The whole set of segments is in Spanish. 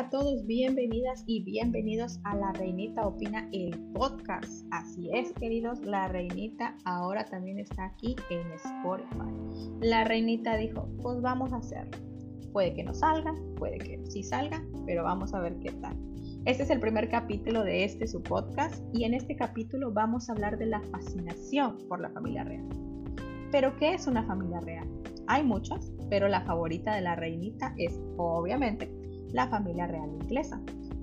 a todos, bienvenidas y bienvenidos a La Reinita Opina, el podcast. Así es, queridos, La Reinita ahora también está aquí en Spotify. La Reinita dijo, pues vamos a hacerlo. Puede que no salga, puede que sí salga, pero vamos a ver qué tal. Este es el primer capítulo de este su podcast y en este capítulo vamos a hablar de la fascinación por la familia real. Pero ¿qué es una familia real? Hay muchas, pero la favorita de la reinita es obviamente la familia real inglesa,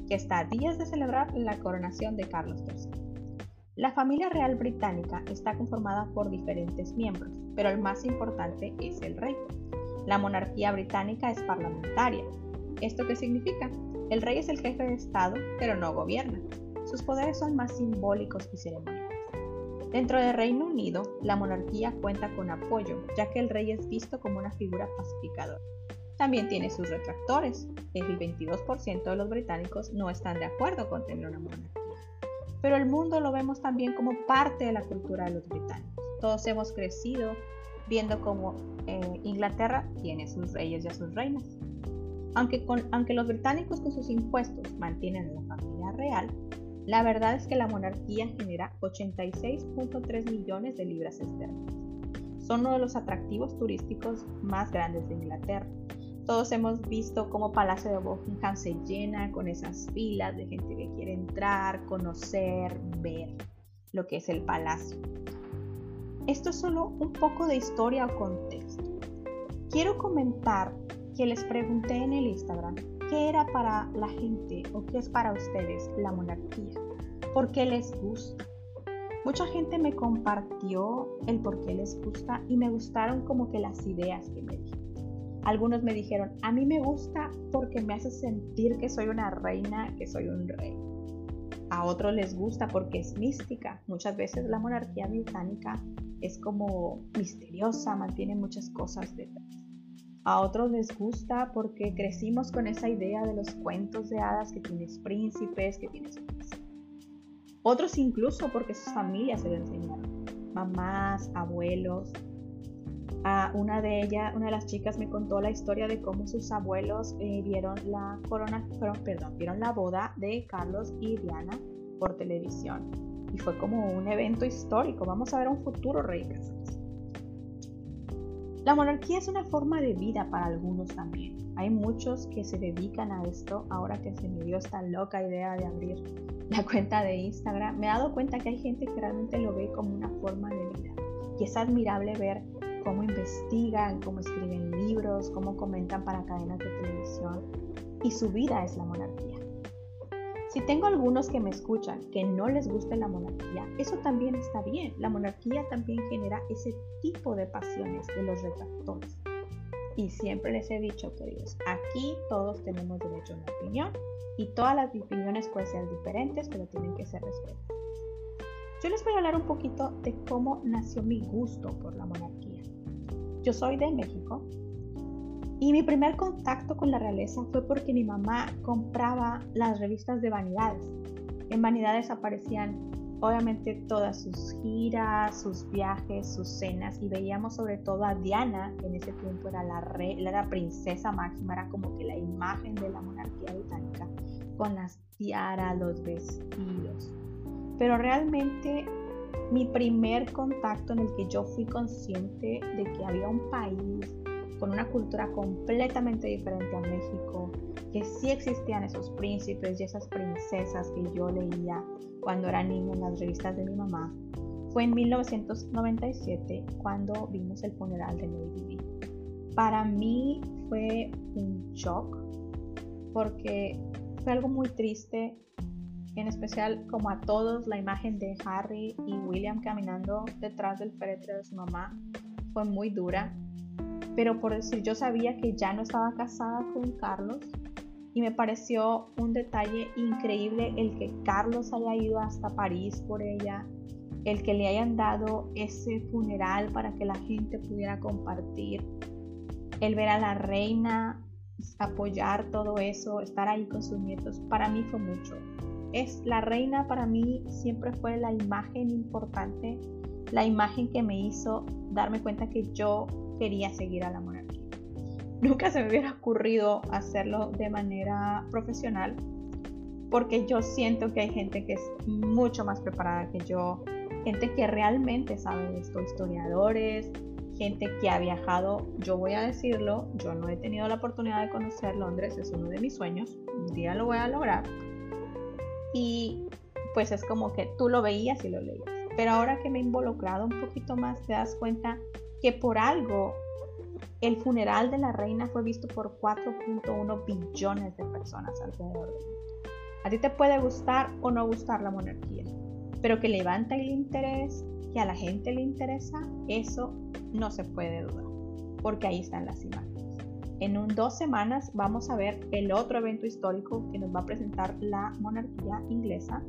que está a días de celebrar la coronación de Carlos III. La familia real británica está conformada por diferentes miembros, pero el más importante es el rey. La monarquía británica es parlamentaria. ¿Esto qué significa? El rey es el jefe de Estado, pero no gobierna. Sus poderes son más simbólicos y ceremoniales. Dentro del Reino Unido, la monarquía cuenta con apoyo, ya que el rey es visto como una figura pacificadora. También tiene sus retractores. El 22% de los británicos no están de acuerdo con tener una monarquía. Pero el mundo lo vemos también como parte de la cultura de los británicos. Todos hemos crecido viendo cómo eh, Inglaterra tiene sus reyes y a sus reinas. Aunque, los británicos con sus impuestos mantienen la familia real, la verdad es que la monarquía genera 86.3 millones de libras esterlinas. Son uno de los atractivos turísticos más grandes de Inglaterra todos hemos visto cómo Palacio de Buckingham se llena con esas filas de gente que quiere entrar, conocer, ver lo que es el palacio. Esto es solo un poco de historia o contexto. Quiero comentar que les pregunté en el Instagram qué era para la gente o qué es para ustedes la monarquía, por qué les gusta. Mucha gente me compartió el por qué les gusta y me gustaron como que las ideas que me. Algunos me dijeron, a mí me gusta porque me hace sentir que soy una reina, que soy un rey. A otros les gusta porque es mística. Muchas veces la monarquía británica es como misteriosa, mantiene muchas cosas detrás. A otros les gusta porque crecimos con esa idea de los cuentos de hadas que tienes príncipes, que tienes Otros incluso porque sus familias se lo enseñaron. Mamás, abuelos, una de ellas, una de las chicas me contó la historia de cómo sus abuelos eh, vieron la corona, perdón, vieron la boda de Carlos y Diana por televisión. Y fue como un evento histórico. Vamos a ver un futuro rey La monarquía es una forma de vida para algunos también. Hay muchos que se dedican a esto ahora que se me dio esta loca idea de abrir la cuenta de Instagram. Me he dado cuenta que hay gente que realmente lo ve como una forma de vida. Y es admirable ver cómo investigan, cómo escriben libros, cómo comentan para cadenas de televisión y su vida es la monarquía. Si tengo algunos que me escuchan que no les gusta la monarquía, eso también está bien. La monarquía también genera ese tipo de pasiones de los retractores. Y siempre les he dicho, queridos, aquí todos tenemos derecho a una opinión y todas las opiniones pueden ser diferentes, pero tienen que ser respetadas. Yo les voy a hablar un poquito de cómo nació mi gusto por la monarquía. Yo soy de México y mi primer contacto con la realeza fue porque mi mamá compraba las revistas de vanidades. En vanidades aparecían obviamente todas sus giras, sus viajes, sus cenas y veíamos sobre todo a Diana, que en ese tiempo era la, la princesa máxima, era como que la imagen de la monarquía británica, con las tiaras, los vestidos. Pero realmente mi primer contacto en el que yo fui consciente de que había un país con una cultura completamente diferente a México, que sí existían esos príncipes y esas princesas que yo leía cuando era niño en las revistas de mi mamá, fue en 1997 cuando vimos el funeral de Lady Di. Para mí fue un shock porque fue algo muy triste en especial como a todos la imagen de Harry y William caminando detrás del féretro de su mamá fue muy dura, pero por decir yo sabía que ya no estaba casada con Carlos y me pareció un detalle increíble el que Carlos haya ido hasta París por ella, el que le hayan dado ese funeral para que la gente pudiera compartir, el ver a la reina apoyar todo eso, estar ahí con sus nietos, para mí fue mucho es la reina para mí siempre fue la imagen importante, la imagen que me hizo darme cuenta que yo quería seguir a la monarquía. nunca se me hubiera ocurrido hacerlo de manera profesional porque yo siento que hay gente que es mucho más preparada que yo, gente que realmente sabe de esto, historiadores, gente que ha viajado, yo voy a decirlo, yo no he tenido la oportunidad de conocer Londres, es uno de mis sueños, un día lo voy a lograr. Y pues es como que tú lo veías y lo leías. Pero ahora que me he involucrado un poquito más, te das cuenta que por algo el funeral de la reina fue visto por 4.1 billones de personas alrededor del mundo. A ti te puede gustar o no gustar la monarquía, pero que levanta el interés, que a la gente le interesa, eso no se puede dudar, porque ahí están las imágenes. En un, dos semanas vamos a ver el otro evento histórico que nos va a presentar la monarquía inglesa,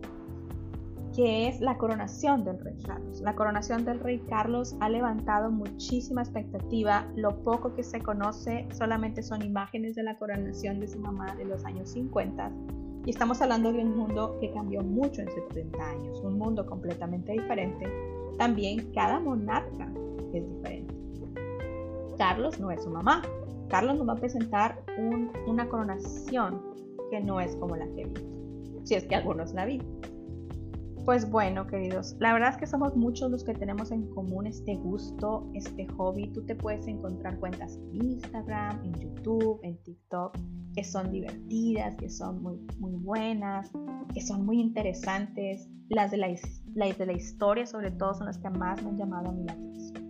que es la coronación del rey Carlos. La coronación del rey Carlos ha levantado muchísima expectativa. Lo poco que se conoce solamente son imágenes de la coronación de su mamá de los años 50 y estamos hablando de un mundo que cambió mucho en 70 años, un mundo completamente diferente. También cada monarca es diferente. Carlos no es su mamá. Carlos nos va a presentar una coronación que no es como la que vi. Si es que algunos la vi. Pues bueno, queridos, la verdad es que somos muchos los que tenemos en común este gusto, este hobby. Tú te puedes encontrar cuentas en Instagram, en YouTube, en TikTok, que son divertidas, que son muy, muy buenas, que son muy interesantes. Las de la, de la historia, sobre todo, son las que más me han llamado a mi atención.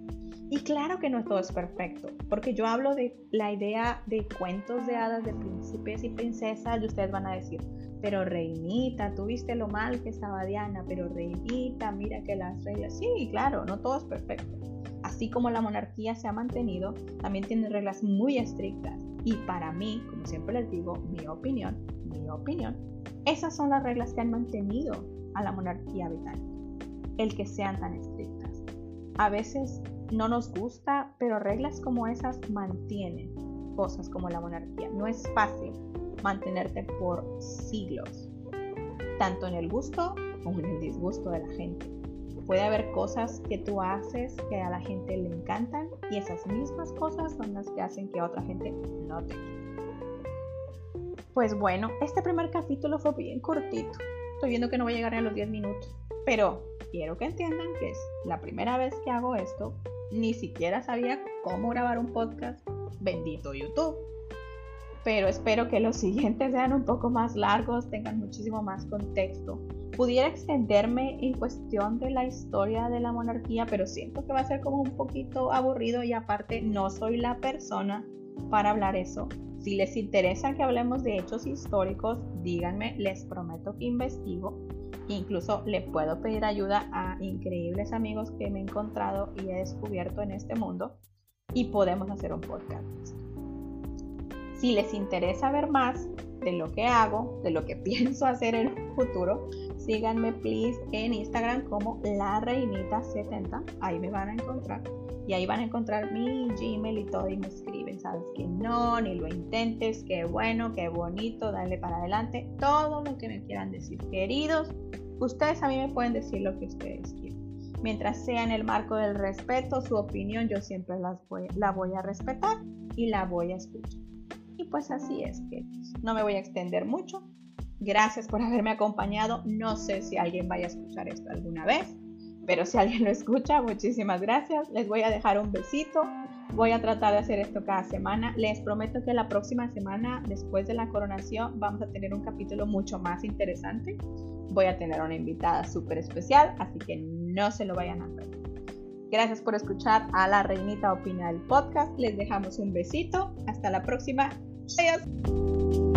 Y claro que no todo es perfecto, porque yo hablo de la idea de cuentos de hadas de príncipes y princesas y ustedes van a decir, pero reinita, tú viste lo mal que estaba Diana, pero reinita, mira que las reglas, sí, claro, no todo es perfecto. Así como la monarquía se ha mantenido, también tiene reglas muy estrictas. Y para mí, como siempre les digo, mi opinión, mi opinión, esas son las reglas que han mantenido a la monarquía británica, el que sean tan estrictas. A veces no nos gusta, pero reglas como esas mantienen cosas como la monarquía. No es fácil mantenerte por siglos, tanto en el gusto como en el disgusto de la gente. Puede haber cosas que tú haces que a la gente le encantan y esas mismas cosas son las que hacen que a otra gente no te Pues bueno, este primer capítulo fue bien cortito. Estoy viendo que no voy a llegar a los 10 minutos, pero quiero que entiendan que es la primera vez que hago esto. Ni siquiera sabía cómo grabar un podcast. Bendito YouTube pero espero que los siguientes sean un poco más largos, tengan muchísimo más contexto. Pudiera extenderme en cuestión de la historia de la monarquía, pero siento que va a ser como un poquito aburrido y aparte no soy la persona para hablar eso. Si les interesa que hablemos de hechos históricos, díganme, les prometo que investigo. Incluso le puedo pedir ayuda a increíbles amigos que me he encontrado y he descubierto en este mundo y podemos hacer un podcast. Si les interesa ver más de lo que hago, de lo que pienso hacer en el futuro, síganme please en Instagram como la reinita 70. Ahí me van a encontrar. Y ahí van a encontrar mi Gmail y todo y me escriben, sabes que no, ni lo intentes, qué bueno, qué bonito, dale para adelante, todo lo que me quieran decir. Queridos, ustedes a mí me pueden decir lo que ustedes quieran. Mientras sea en el marco del respeto, su opinión yo siempre las la voy a respetar y la voy a escuchar. Pues así es que no me voy a extender mucho. Gracias por haberme acompañado. No sé si alguien vaya a escuchar esto alguna vez, pero si alguien lo escucha, muchísimas gracias. Les voy a dejar un besito. Voy a tratar de hacer esto cada semana. Les prometo que la próxima semana, después de la coronación, vamos a tener un capítulo mucho más interesante. Voy a tener una invitada súper especial, así que no se lo vayan a perder. Gracias por escuchar a La Reinita Opina del podcast. Les dejamos un besito. Hasta la próxima. 哎呀。